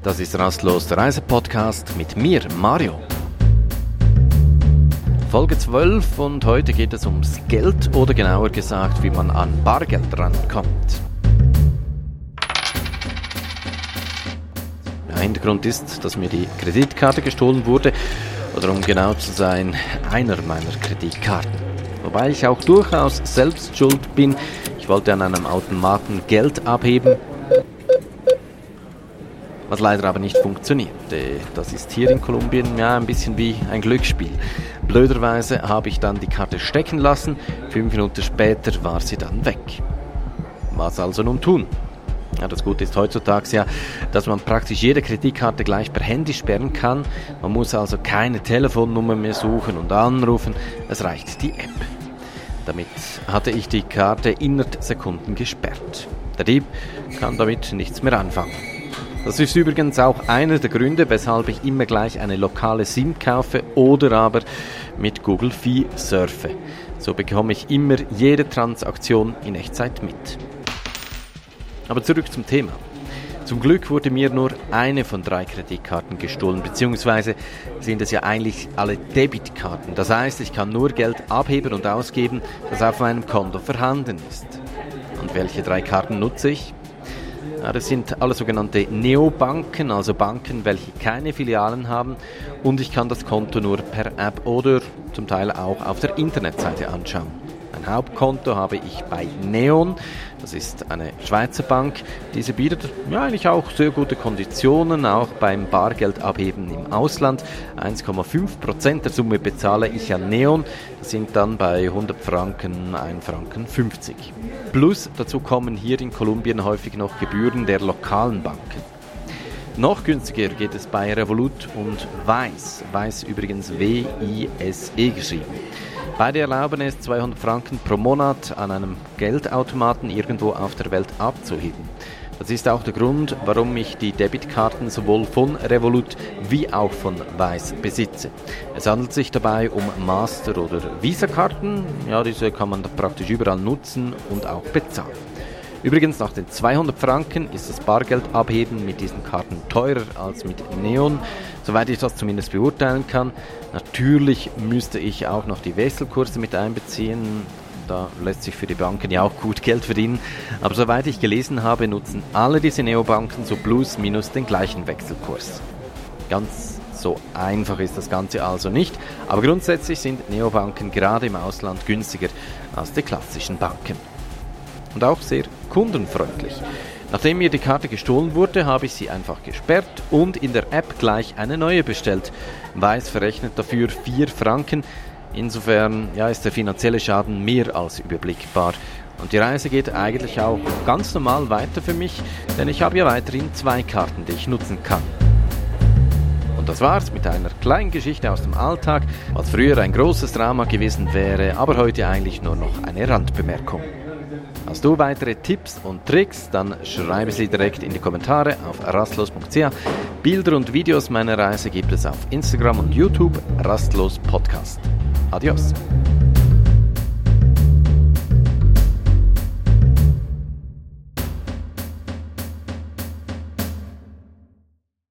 Das ist Rastlos, der Reisepodcast mit mir, Mario. Folge 12 und heute geht es ums Geld oder genauer gesagt, wie man an Bargeld rankommt. Der Hintergrund ist, dass mir die Kreditkarte gestohlen wurde oder um genau zu sein, einer meiner Kreditkarten. Wobei ich auch durchaus selbst schuld bin. Ich wollte an einem Automaten Geld abheben, was leider aber nicht funktioniert. Das ist hier in Kolumbien ja ein bisschen wie ein Glücksspiel. Blöderweise habe ich dann die Karte stecken lassen, fünf Minuten später war sie dann weg. Was also nun tun? Ja, das Gute ist heutzutage ja, dass man praktisch jede Kreditkarte gleich per Handy sperren kann. Man muss also keine Telefonnummer mehr suchen und anrufen. Es reicht die App. Damit hatte ich die Karte innerhalb Sekunden gesperrt. Der Dieb kann damit nichts mehr anfangen. Das ist übrigens auch einer der Gründe, weshalb ich immer gleich eine lokale SIM kaufe oder aber mit Google Fi surfe. So bekomme ich immer jede Transaktion in Echtzeit mit. Aber zurück zum Thema. Zum Glück wurde mir nur eine von drei Kreditkarten gestohlen, beziehungsweise sind es ja eigentlich alle Debitkarten. Das heißt, ich kann nur Geld abheben und ausgeben, das auf meinem Konto vorhanden ist. Und welche drei Karten nutze ich? Ja, das sind alle sogenannte Neobanken, also Banken, welche keine Filialen haben und ich kann das Konto nur per App oder zum Teil auch auf der Internetseite anschauen. Ein Hauptkonto habe ich bei Neon. Das ist eine Schweizer Bank. Diese bietet ja, eigentlich auch sehr gute Konditionen, auch beim Bargeldabheben im Ausland. 1,5% der Summe bezahle ich an Neon. Das sind dann bei 100 Franken 1 Franken 50. Plus dazu kommen hier in Kolumbien häufig noch Gebühren der lokalen Banken. Noch günstiger geht es bei Revolut und Weiß. Weiß übrigens W-I-S-E geschrieben. Beide erlauben es, 200 Franken pro Monat an einem Geldautomaten irgendwo auf der Welt abzuheben. Das ist auch der Grund, warum ich die Debitkarten sowohl von Revolut wie auch von Weiß besitze. Es handelt sich dabei um Master- oder Visa-Karten. Ja, diese kann man praktisch überall nutzen und auch bezahlen. Übrigens, nach den 200 Franken ist das Bargeldabheben mit diesen Karten teurer als mit Neon, soweit ich das zumindest beurteilen kann. Natürlich müsste ich auch noch die Wechselkurse mit einbeziehen. Da lässt sich für die Banken ja auch gut Geld verdienen. Aber soweit ich gelesen habe, nutzen alle diese Neobanken so plus minus den gleichen Wechselkurs. Ganz so einfach ist das Ganze also nicht, aber grundsätzlich sind Neobanken gerade im Ausland günstiger als die klassischen Banken und auch sehr kundenfreundlich. Nachdem mir die Karte gestohlen wurde, habe ich sie einfach gesperrt und in der App gleich eine neue bestellt. Weiß verrechnet dafür 4 Franken. Insofern ja, ist der finanzielle Schaden mehr als überblickbar. Und die Reise geht eigentlich auch ganz normal weiter für mich, denn ich habe ja weiterhin zwei Karten, die ich nutzen kann. Und das war's mit einer kleinen Geschichte aus dem Alltag, was früher ein großes Drama gewesen wäre, aber heute eigentlich nur noch eine Randbemerkung. Hast du weitere Tipps und Tricks, dann schreibe sie direkt in die Kommentare auf rastlos.ch. Bilder und Videos meiner Reise gibt es auf Instagram und YouTube Rastlos Podcast. Adios.